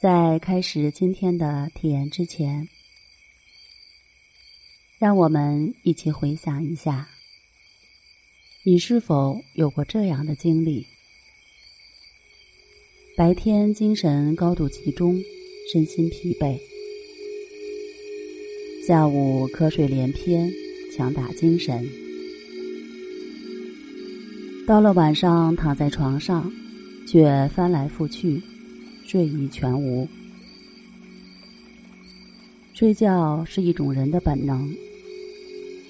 在开始今天的体验之前，让我们一起回想一下：你是否有过这样的经历？白天精神高度集中，身心疲惫；下午瞌睡连篇，强打精神；到了晚上，躺在床上，却翻来覆去。睡意全无。睡觉是一种人的本能，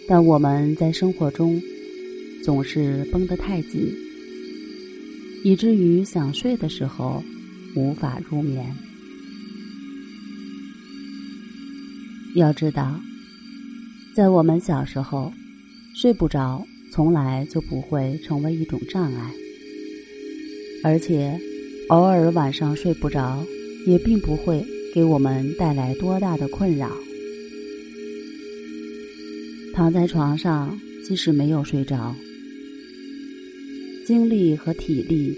但我们在生活中总是绷得太紧，以至于想睡的时候无法入眠。要知道，在我们小时候，睡不着从来就不会成为一种障碍，而且。偶尔晚上睡不着，也并不会给我们带来多大的困扰。躺在床上，即使没有睡着，精力和体力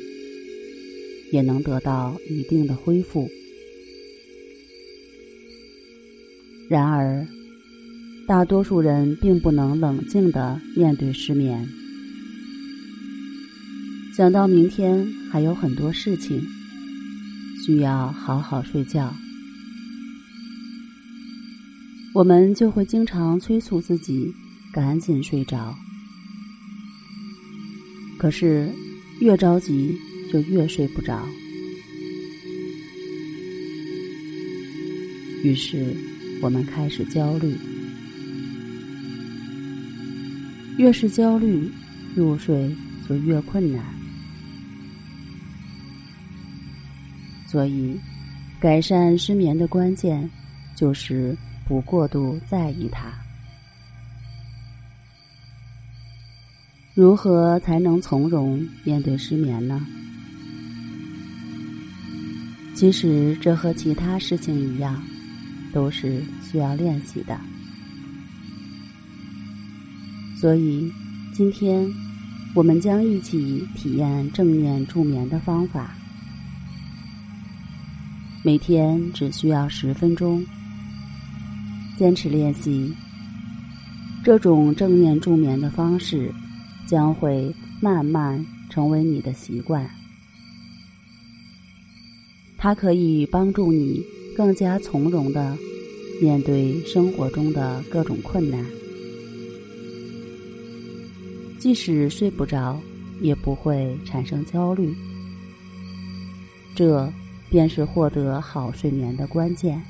也能得到一定的恢复。然而，大多数人并不能冷静的面对失眠。想到明天还有很多事情需要好好睡觉，我们就会经常催促自己赶紧睡着。可是越着急就越睡不着，于是我们开始焦虑，越是焦虑，入睡就越困难。所以，改善失眠的关键就是不过度在意它。如何才能从容面对失眠呢？其实这和其他事情一样，都是需要练习的。所以，今天我们将一起体验正念助眠的方法。每天只需要十分钟，坚持练习，这种正念助眠的方式将会慢慢成为你的习惯。它可以帮助你更加从容的面对生活中的各种困难，即使睡不着，也不会产生焦虑。这。便是获得好睡眠的关键。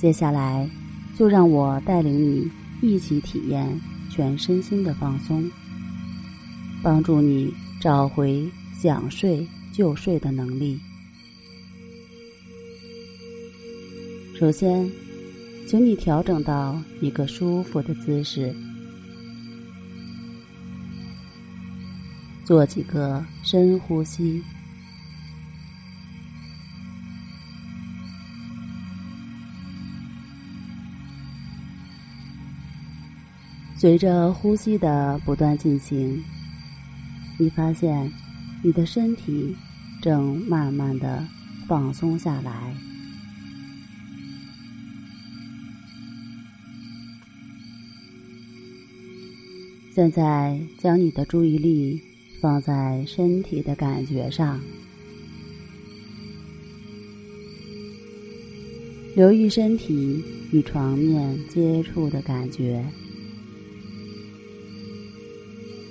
接下来，就让我带领你一起体验全身心的放松，帮助你找回想睡就睡的能力。首先，请你调整到一个舒服的姿势。做几个深呼吸，随着呼吸的不断进行，你发现你的身体正慢慢的放松下来。现在，将你的注意力。放在身体的感觉上，留意身体与床面接触的感觉。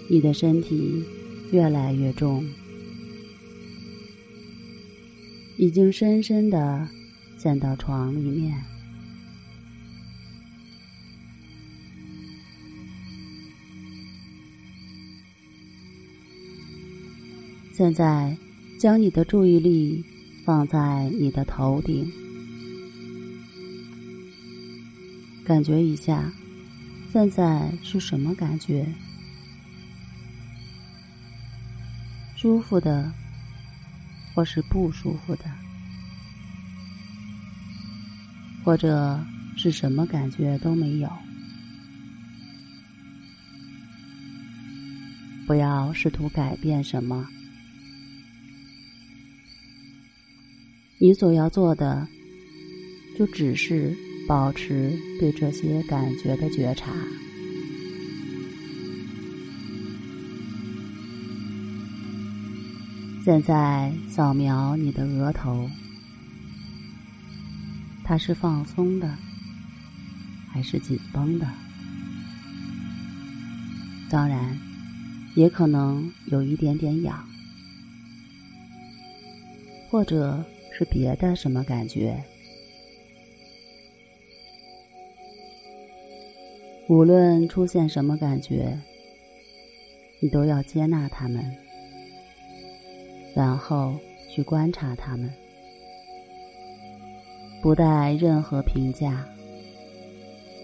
你的身体越来越重，已经深深的陷到床里面。现在，将你的注意力放在你的头顶，感觉一下，现在是什么感觉？舒服的，或是不舒服的，或者是什么感觉都没有？不要试图改变什么。你所要做的，就只是保持对这些感觉的觉察。现在扫描你的额头，它是放松的，还是紧绷的？当然，也可能有一点点痒，或者。是别的什么感觉？无论出现什么感觉，你都要接纳他们，然后去观察他们，不带任何评价，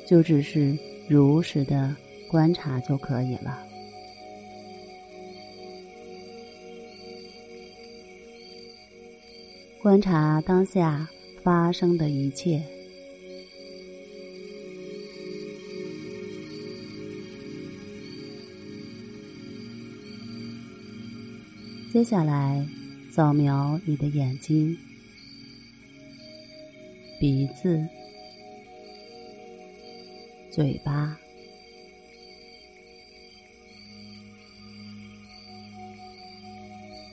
就只是如实的观察就可以了。观察当下发生的一切。接下来，扫描你的眼睛、鼻子、嘴巴，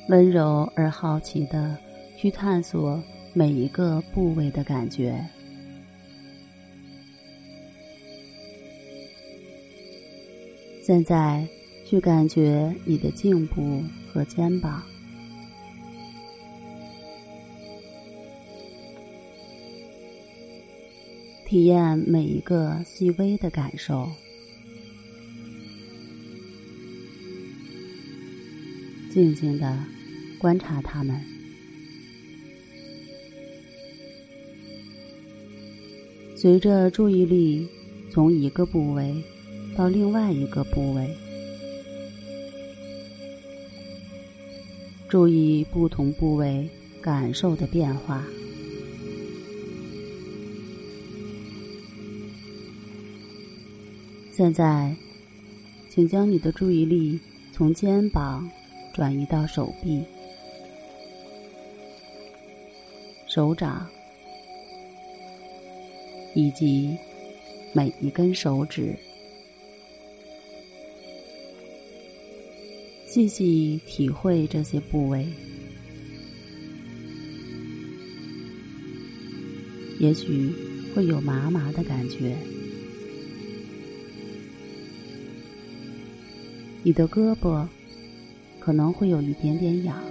温柔而好奇的。去探索每一个部位的感觉。现在，去感觉你的颈部和肩膀，体验每一个细微的感受，静静的观察它们。随着注意力从一个部位到另外一个部位，注意不同部位感受的变化。现在，请将你的注意力从肩膀转移到手臂、手掌。以及每一根手指，细细体会这些部位。也许会有麻麻的感觉，你的胳膊可能会有一点点痒。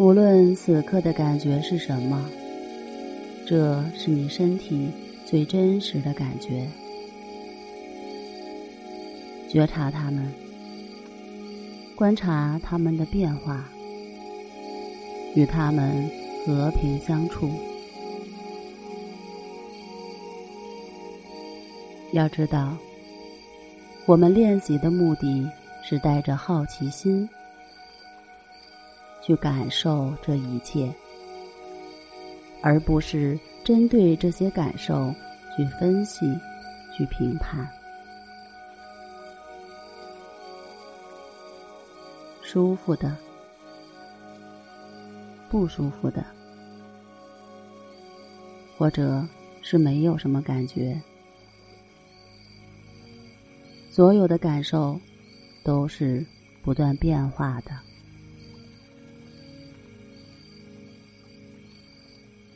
无论此刻的感觉是什么，这是你身体最真实的感觉。觉察它们，观察它们的变化，与它们和平相处。要知道，我们练习的目的是带着好奇心。去感受这一切，而不是针对这些感受去分析、去评判。舒服的，不舒服的，或者是没有什么感觉，所有的感受都是不断变化的。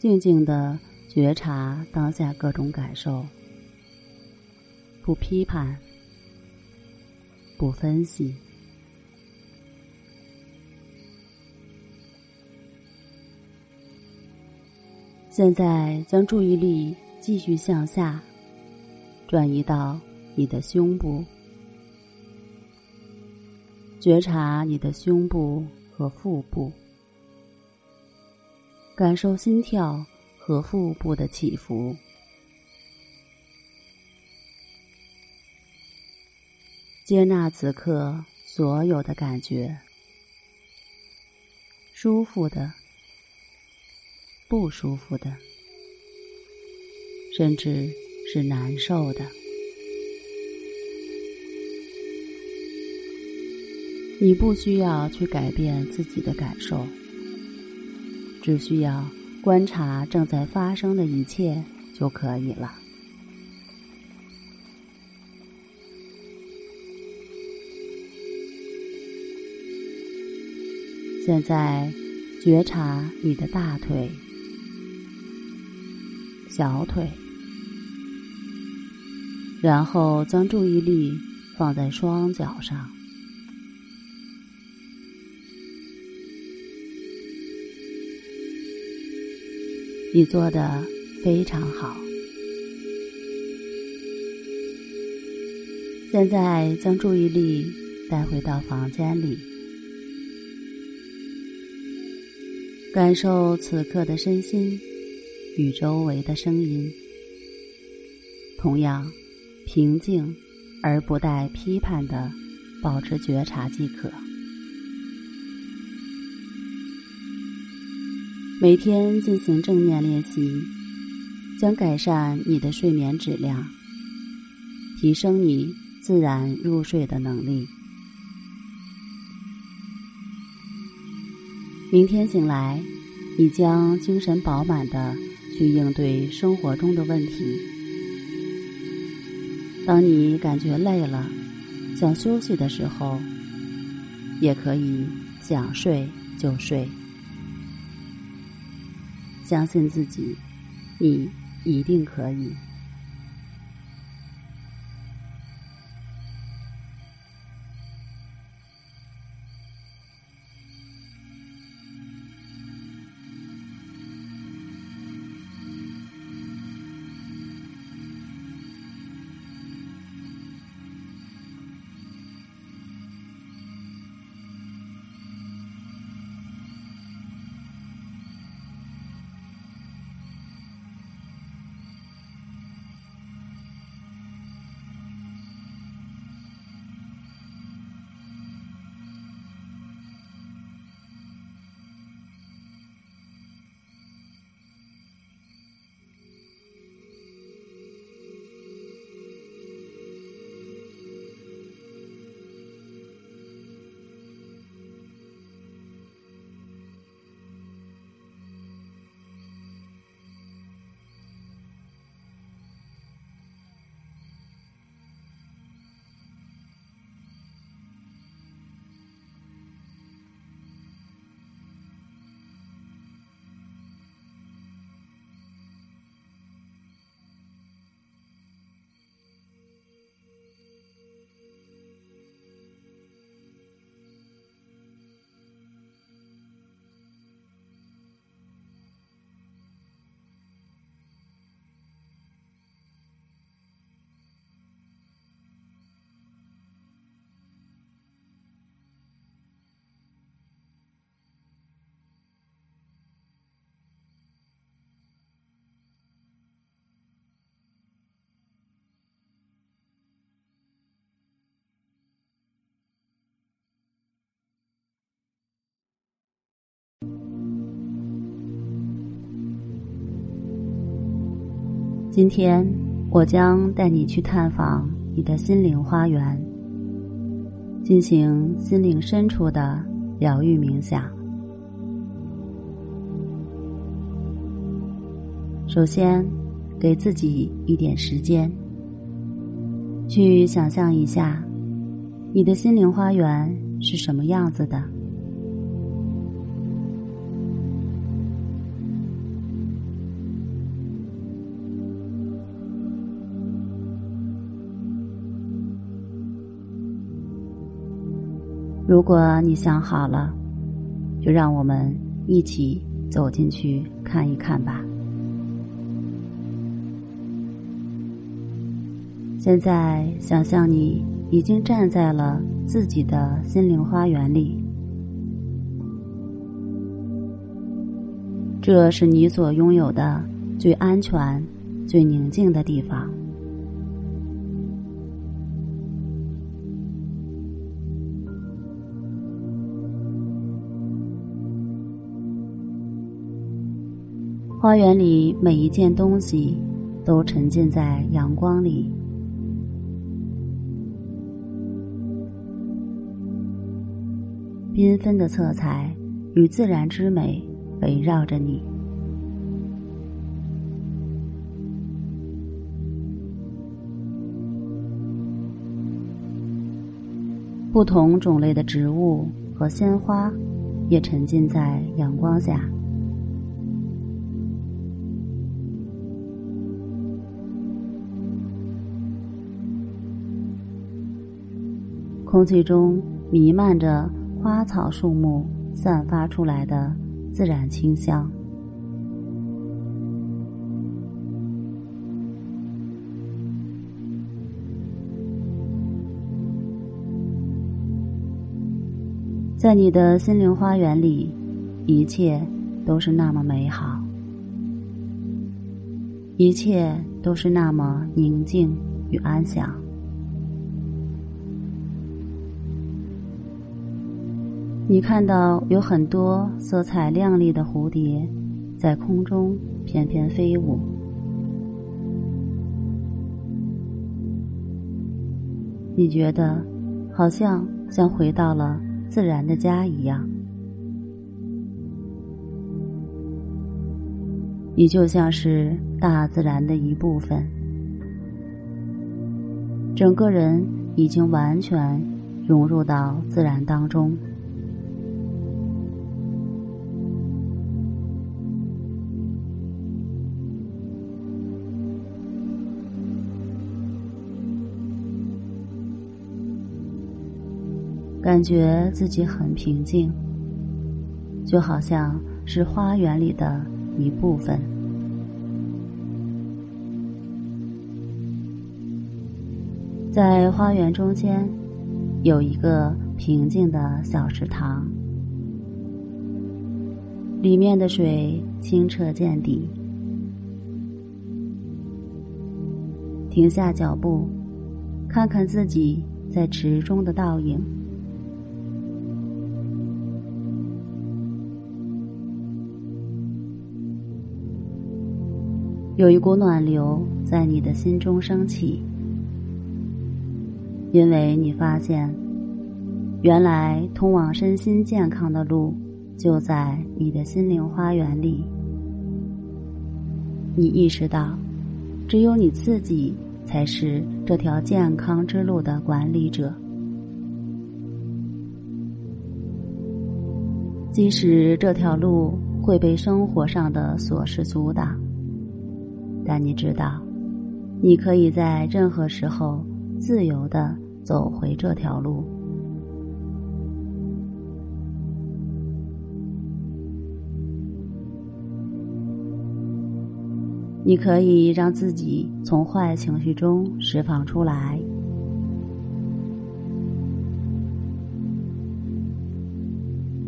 静静的觉察当下各种感受，不批判，不分析。现在将注意力继续向下，转移到你的胸部，觉察你的胸部和腹部。感受心跳和腹部的起伏，接纳此刻所有的感觉，舒服的、不舒服的，甚至是难受的。你不需要去改变自己的感受，只需要观察正在发生的一切就可以了。现在，觉察你的大腿、小腿，然后将注意力放在双脚上。你做的非常好。现在将注意力带回到房间里。感受此刻的身心与周围的声音，同样平静而不带批判的保持觉察即可。每天进行正念练习，将改善你的睡眠质量，提升你自然入睡的能力。明天醒来，你将精神饱满的去应对生活中的问题。当你感觉累了，想休息的时候，也可以想睡就睡。相信自己，你一定可以。今天，我将带你去探访你的心灵花园，进行心灵深处的疗愈冥想。首先，给自己一点时间，去想象一下你的心灵花园是什么样子的。如果你想好了，就让我们一起走进去看一看吧。现在，想象你已经站在了自己的心灵花园里，这是你所拥有的最安全、最宁静的地方。花园里每一件东西都沉浸在阳光里，缤纷的色彩与自然之美围绕着你。不同种类的植物和鲜花也沉浸在阳光下。空气中弥漫着花草树木散发出来的自然清香。在你的心灵花园里，一切都是那么美好，一切都是那么宁静与安详。你看到有很多色彩亮丽的蝴蝶在空中翩翩飞舞，你觉得好像像回到了自然的家一样，你就像是大自然的一部分，整个人已经完全融入到自然当中。感觉自己很平静，就好像是花园里的一部分。在花园中间，有一个平静的小池塘，里面的水清澈见底。停下脚步，看看自己在池中的倒影。有一股暖流在你的心中升起，因为你发现，原来通往身心健康的路就在你的心灵花园里。你意识到，只有你自己才是这条健康之路的管理者，即使这条路会被生活上的琐事阻挡。但你知道，你可以在任何时候自由的走回这条路。你可以让自己从坏情绪中释放出来。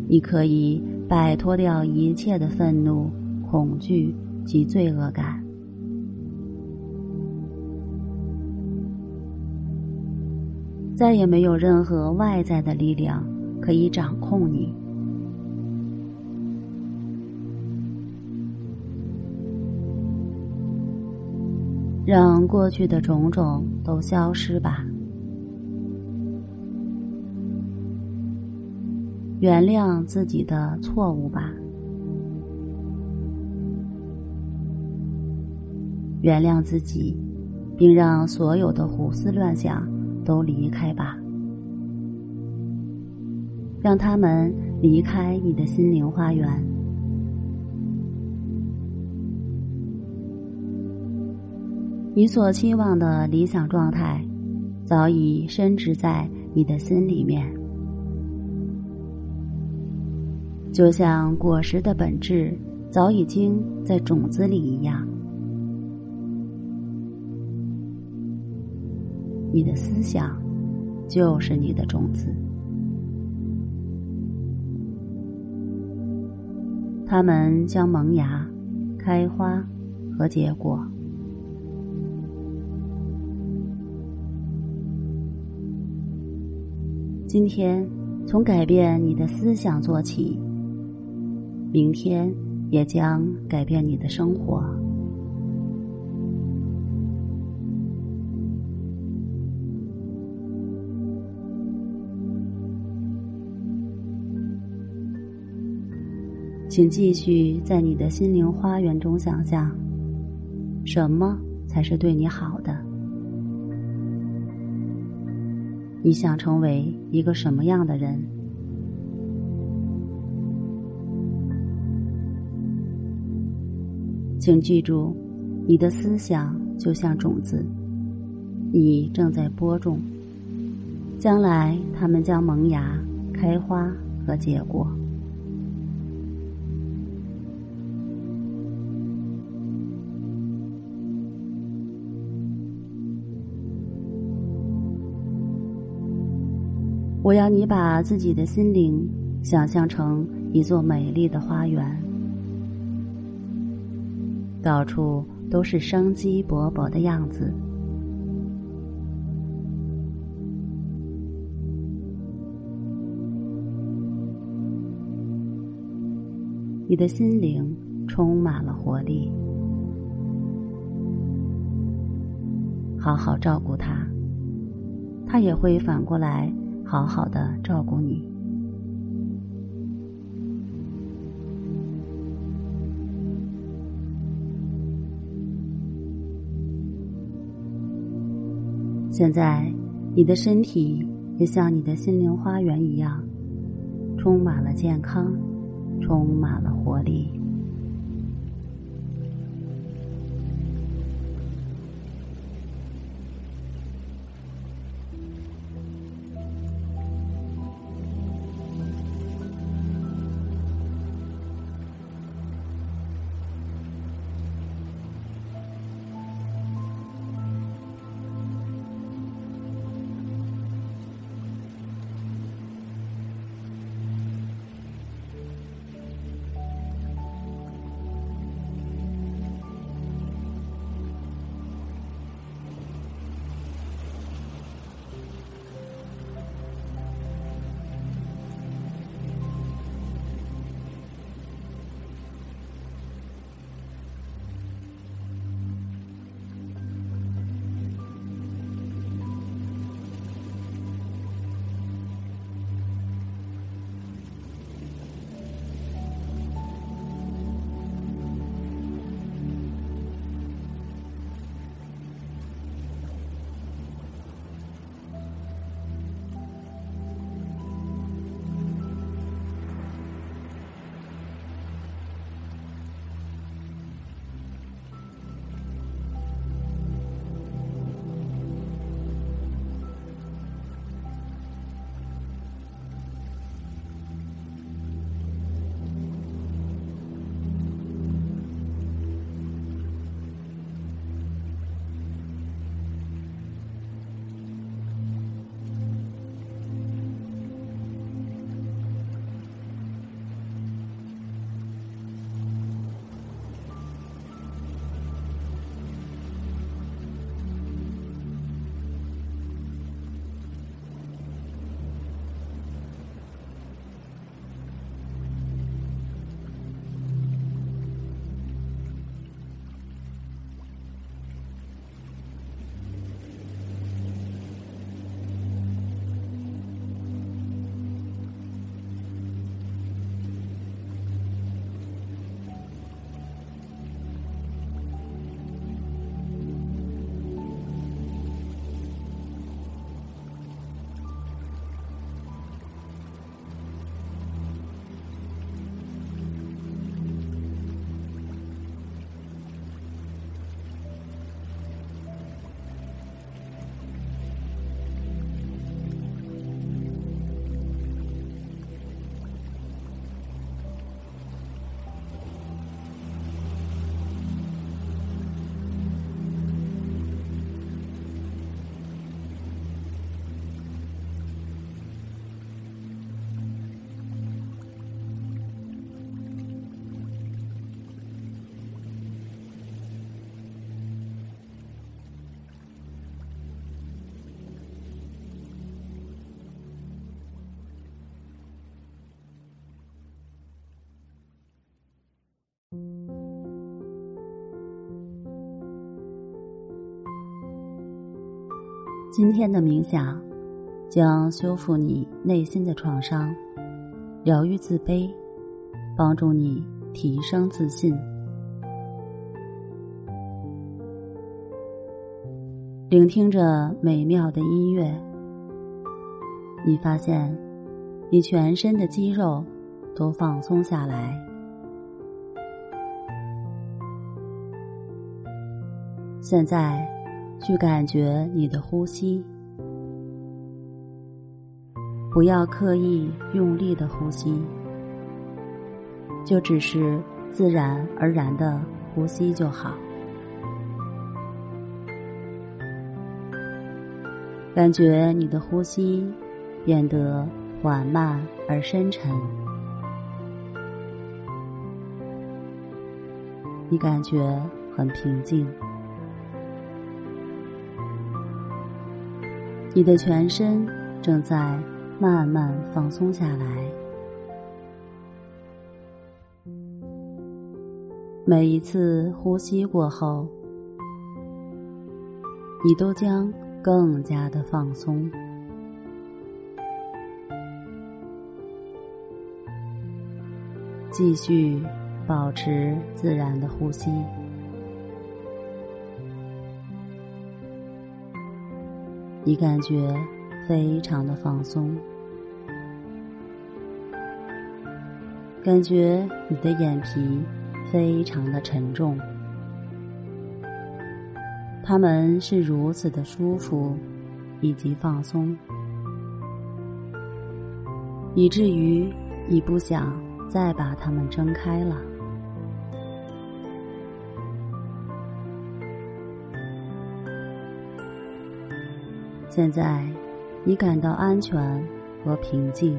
你可以摆脱掉一切的愤怒、恐惧及罪恶感。再也没有任何外在的力量可以掌控你，让过去的种种都消失吧，原谅自己的错误吧，原谅自己，并让所有的胡思乱想。都离开吧，让他们离开你的心灵花园。你所期望的理想状态，早已深植在你的心里面，就像果实的本质早已经在种子里一样。你的思想就是你的种子，它们将萌芽、开花和结果。今天从改变你的思想做起，明天也将改变你的生活。请继续在你的心灵花园中想象，什么才是对你好的？你想成为一个什么样的人？请记住，你的思想就像种子，你正在播种，将来它们将萌芽、开花和结果。我要你把自己的心灵想象成一座美丽的花园，到处都是生机勃勃的样子。你的心灵充满了活力，好好照顾它，它也会反过来。好好的照顾你。现在，你的身体也像你的心灵花园一样，充满了健康，充满了活力。今天的冥想将修复你内心的创伤，疗愈自卑，帮助你提升自信。聆听着美妙的音乐，你发现你全身的肌肉都放松下来。现在，去感觉你的呼吸，不要刻意用力的呼吸，就只是自然而然的呼吸就好。感觉你的呼吸变得缓慢而深沉，你感觉很平静，你的全身正在慢慢放松下来，每一次呼吸过后，你都将。更加的放松，继续保持自然的呼吸。你感觉非常的放松，感觉你的眼皮非常的沉重。他们是如此的舒服，以及放松，以至于你不想再把它们睁开了。现在，你感到安全和平静，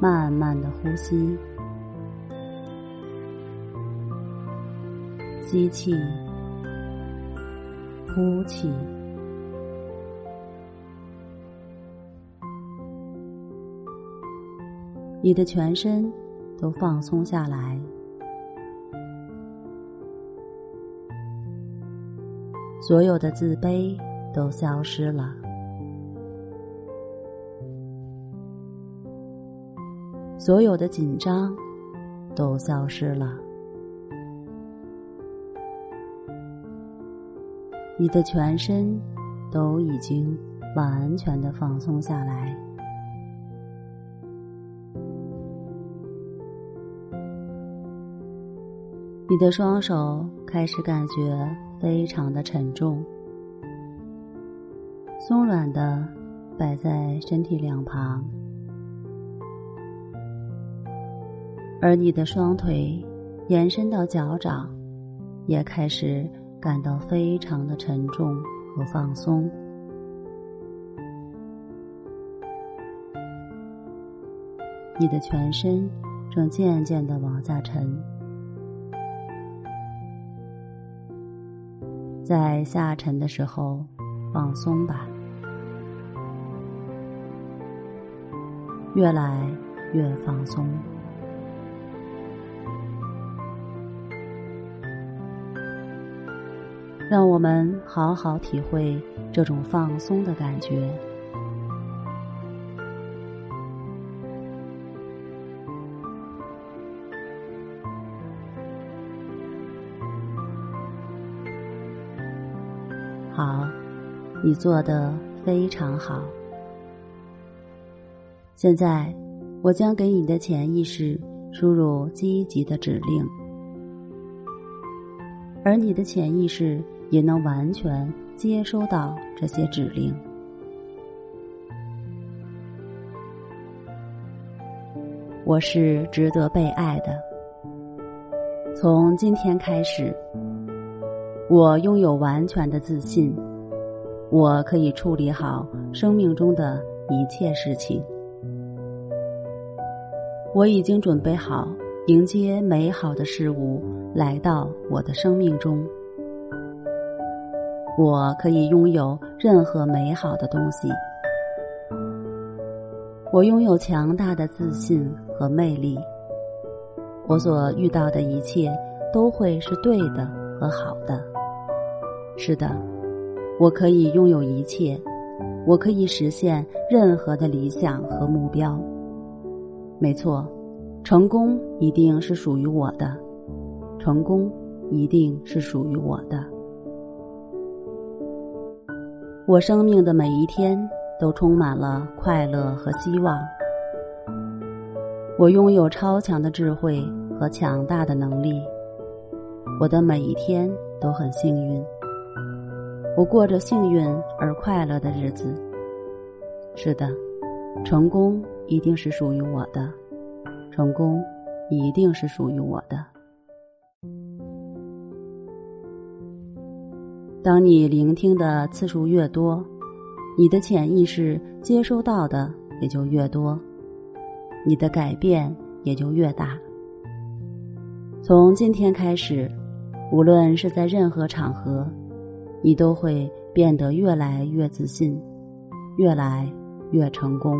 慢慢的呼吸。吸气，呼气，你的全身都放松下来，所有的自卑都消失了，所有的紧张都消失了。你的全身都已经完全的放松下来，你的双手开始感觉非常的沉重，松软的摆在身体两旁，而你的双腿延伸到脚掌，也开始。感到非常的沉重和放松，你的全身正渐渐的往下沉，在下沉的时候放松吧，越来越放松。让我们好好体会这种放松的感觉。你做的非常好。现在，我将给你的潜意识输入积极的指令，而你的潜意识。也能完全接收到这些指令。我是值得被爱的。从今天开始，我拥有完全的自信，我可以处理好生命中的一切事情。我已经准备好迎接美好的事物来到我的生命中。我可以拥有任何美好的东西。我拥有强大的自信和魅力。我所遇到的一切都会是对的和好的。是的，我可以拥有一切，我可以实现任何的理想和目标。没错，成功一定是属于我的，成功一定是属于我的。我生命的每一天都充满了快乐和希望。我拥有超强的智慧和强大的能力。我的每一天都很幸运。我过着幸运而快乐的日子。是的，成功一定是属于我的，成功一定是属于我的。当你聆听的次数越多，你的潜意识接收到的也就越多，你的改变也就越大。从今天开始，无论是在任何场合。你都会变得越来越自信，越来越成功。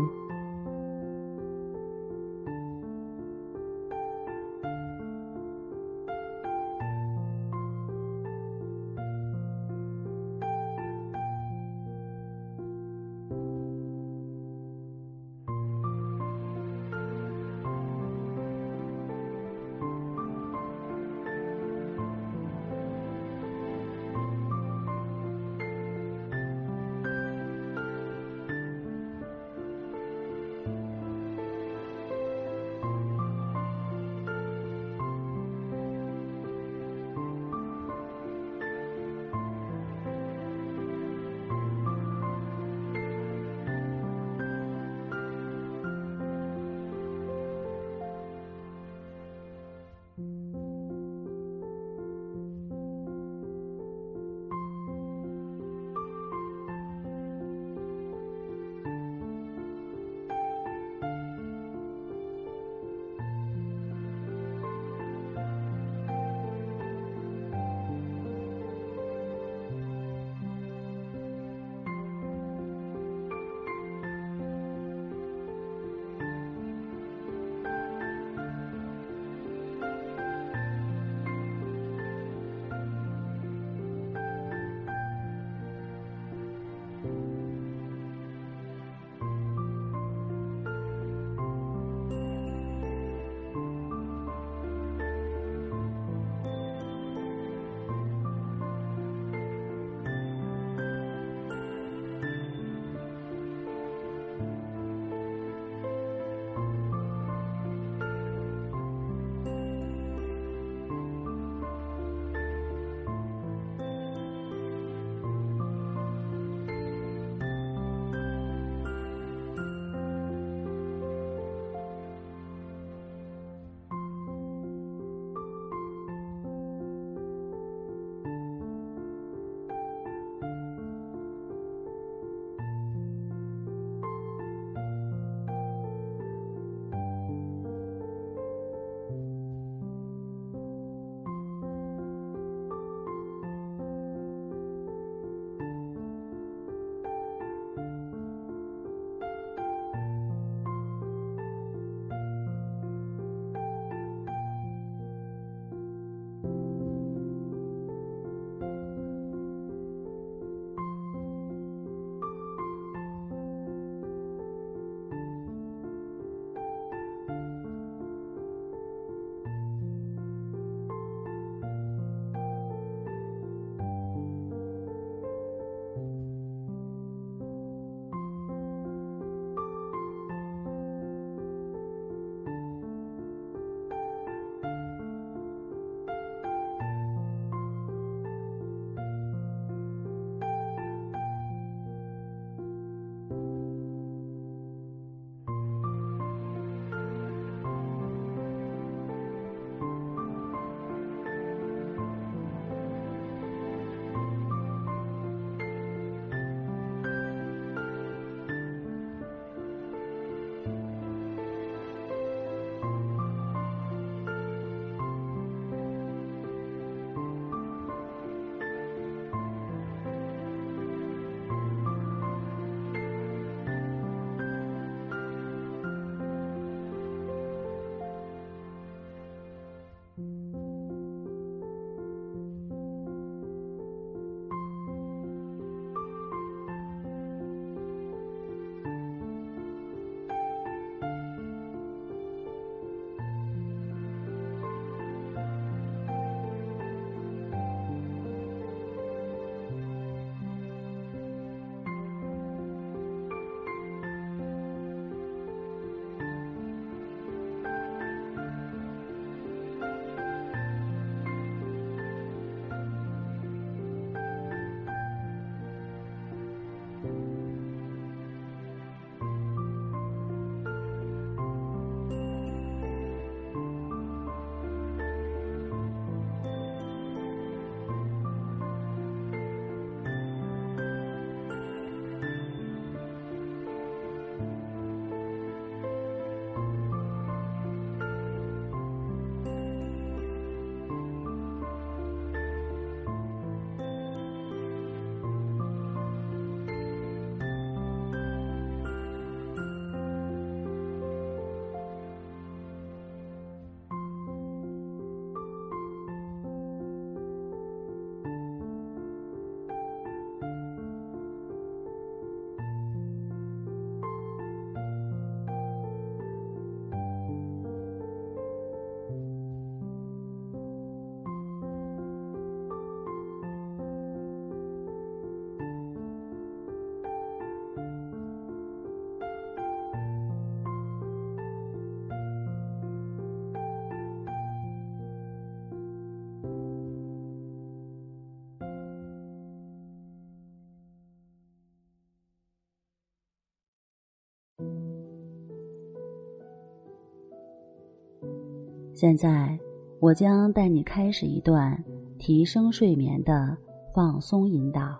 现在，我将带你开始一段提升睡眠的放松引导，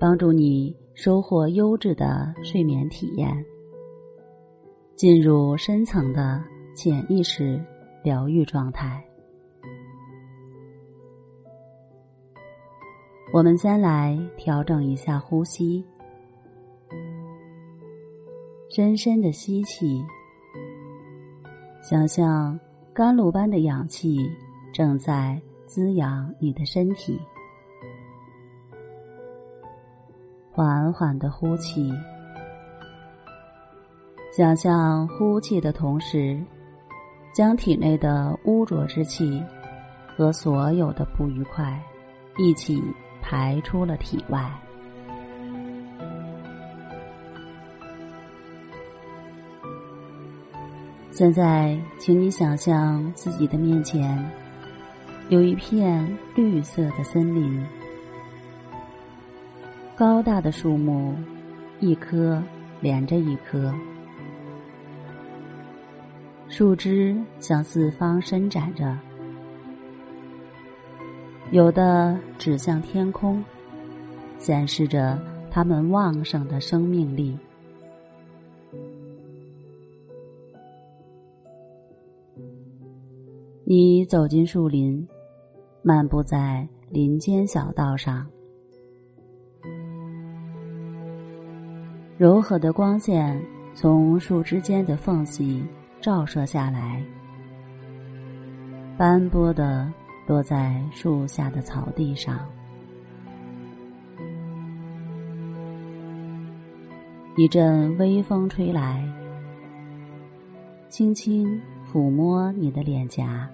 帮助你收获优质的睡眠体验，进入深层的潜意识疗愈状态。我们先来调整一下呼吸，深深的吸气。想象甘露般的氧气正在滋养你的身体，缓缓的呼气。想象呼气的同时，将体内的污浊之气和所有的不愉快一起排出了体外。现在，请你想象自己的面前有一片绿色的森林，高大的树木，一棵连着一棵，树枝向四方伸展着，有的指向天空，显示着它们旺盛的生命力。你走进树林，漫步在林间小道上，柔和的光线从树枝间的缝隙照射下来，斑驳的落在树下的草地上。一阵微风吹来，轻轻。抚摸你的脸颊，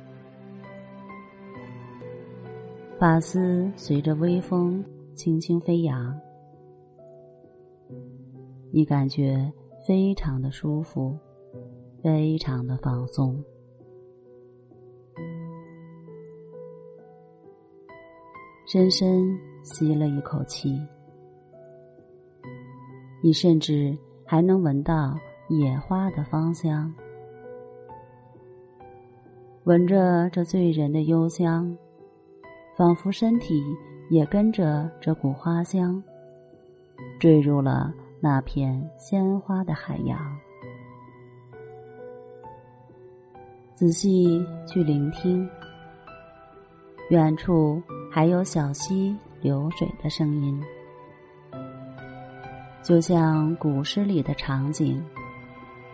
发丝随着微风轻轻飞扬，你感觉非常的舒服，非常的放松。深深吸了一口气，你甚至还能闻到野花的芳香。闻着这醉人的幽香，仿佛身体也跟着这股花香，坠入了那片鲜花的海洋。仔细去聆听，远处还有小溪流水的声音，就像古诗里的场景：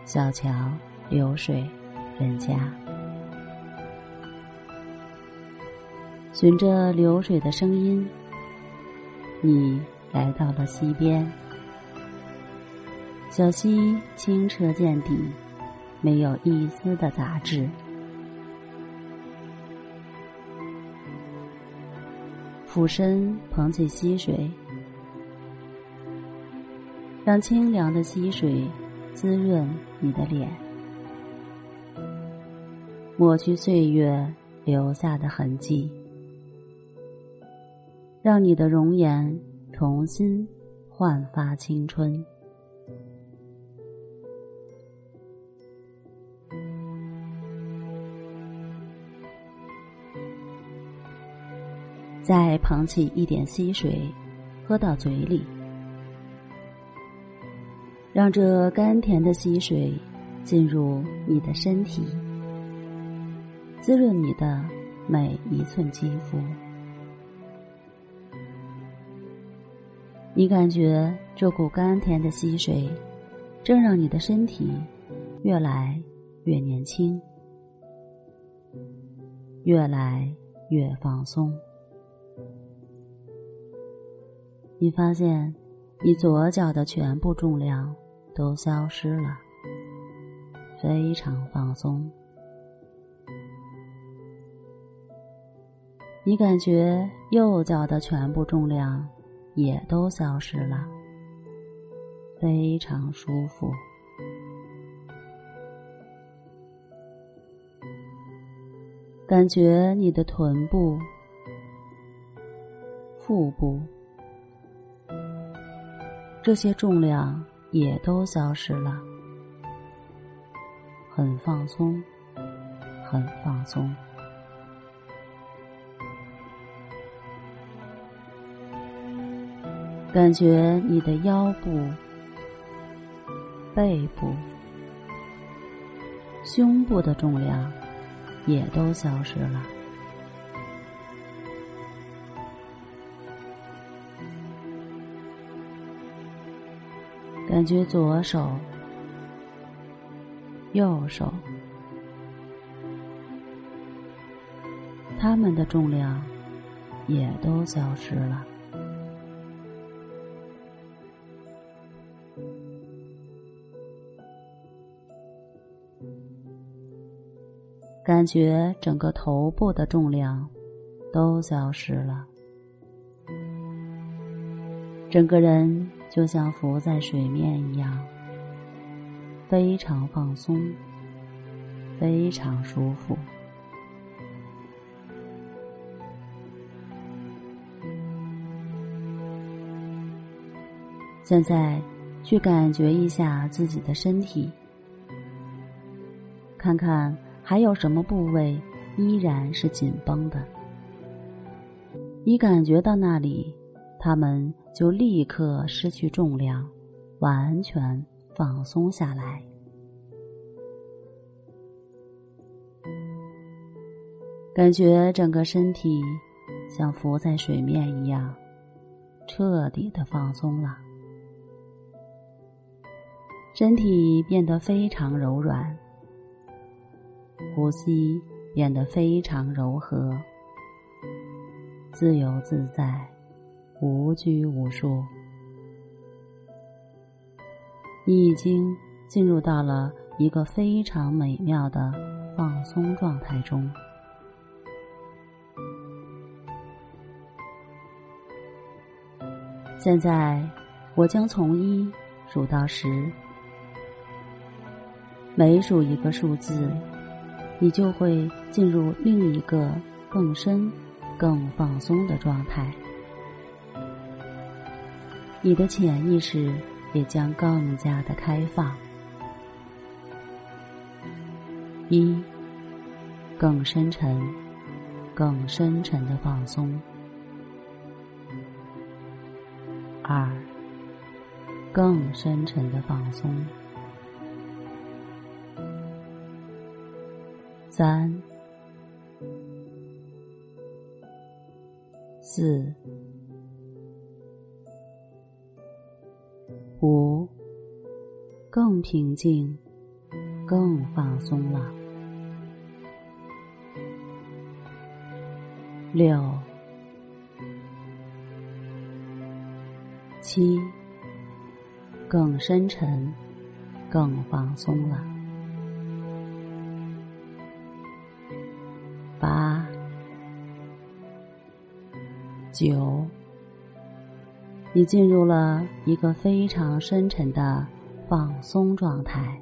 小桥流水人家。循着流水的声音，你来到了溪边。小溪清澈见底，没有一丝的杂质。俯身捧起溪水，让清凉的溪水滋润你的脸，抹去岁月留下的痕迹。让你的容颜重新焕发青春。再捧起一点溪水，喝到嘴里，让这甘甜的溪水进入你的身体，滋润你的每一寸肌肤。你感觉这股甘甜的溪水，正让你的身体越来越年轻，越来越放松。你发现，你左脚的全部重量都消失了，非常放松。你感觉右脚的全部重量。也都消失了，非常舒服。感觉你的臀部、腹部这些重量也都消失了，很放松，很放松。感觉你的腰部、背部、胸部的重量也都消失了。感觉左手、右手，他们的重量也都消失了。感觉整个头部的重量都消失了，整个人就像浮在水面一样，非常放松，非常舒服。现在去感觉一下自己的身体，看看。还有什么部位依然是紧绷的？你感觉到那里，它们就立刻失去重量，完全放松下来。感觉整个身体像浮在水面一样，彻底的放松了，身体变得非常柔软。呼吸变得非常柔和，自由自在，无拘无束。你已经进入到了一个非常美妙的放松状态中。现在，我将从一数到十，每数一个数字。你就会进入另一个更深、更放松的状态，你的潜意识也将更加的开放。一，更深沉、更深沉的放松；二，更深沉的放松。三、四、五，更平静，更放松了。六、七，更深沉，更放松了。九，你进入了一个非常深沉的放松状态。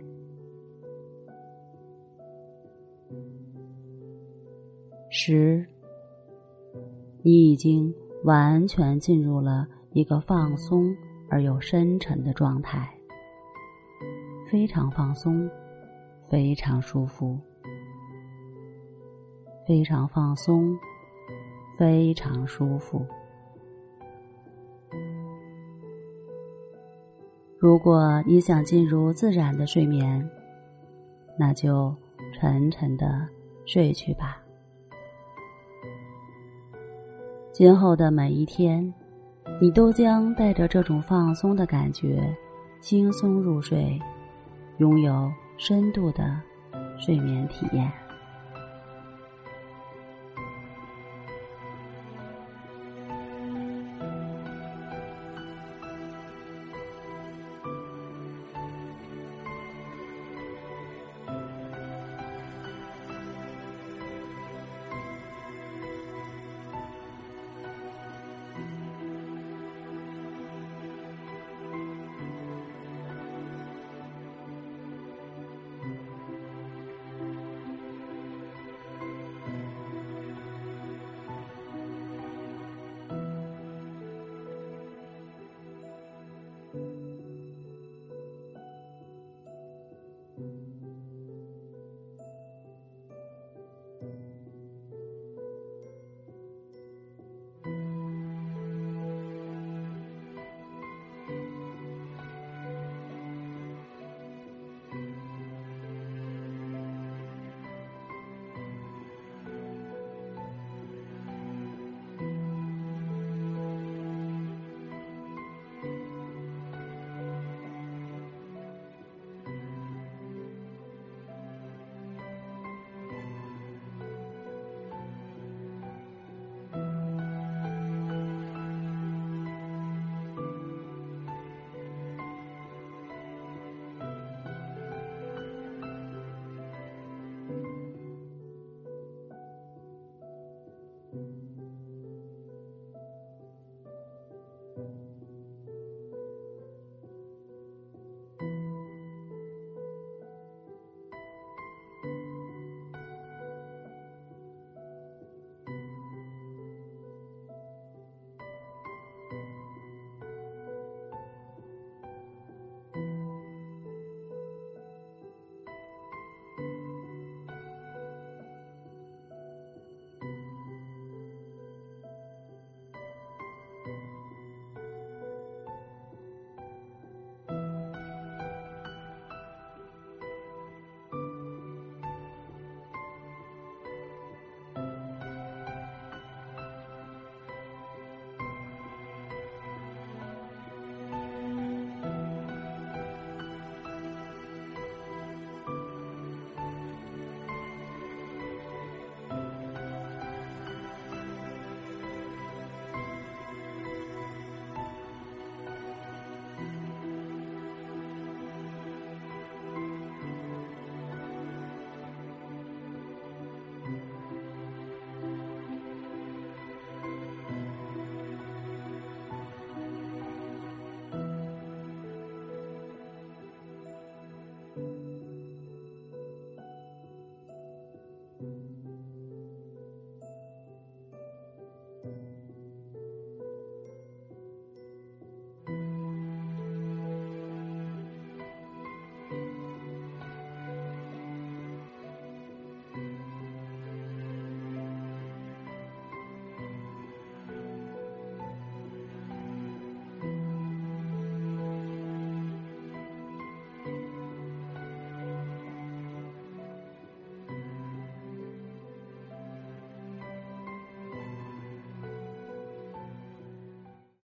十，你已经完全进入了一个放松而又深沉的状态，非常放松，非常舒服，非常放松。非常舒服。如果你想进入自然的睡眠，那就沉沉的睡去吧。今后的每一天，你都将带着这种放松的感觉，轻松入睡，拥有深度的睡眠体验。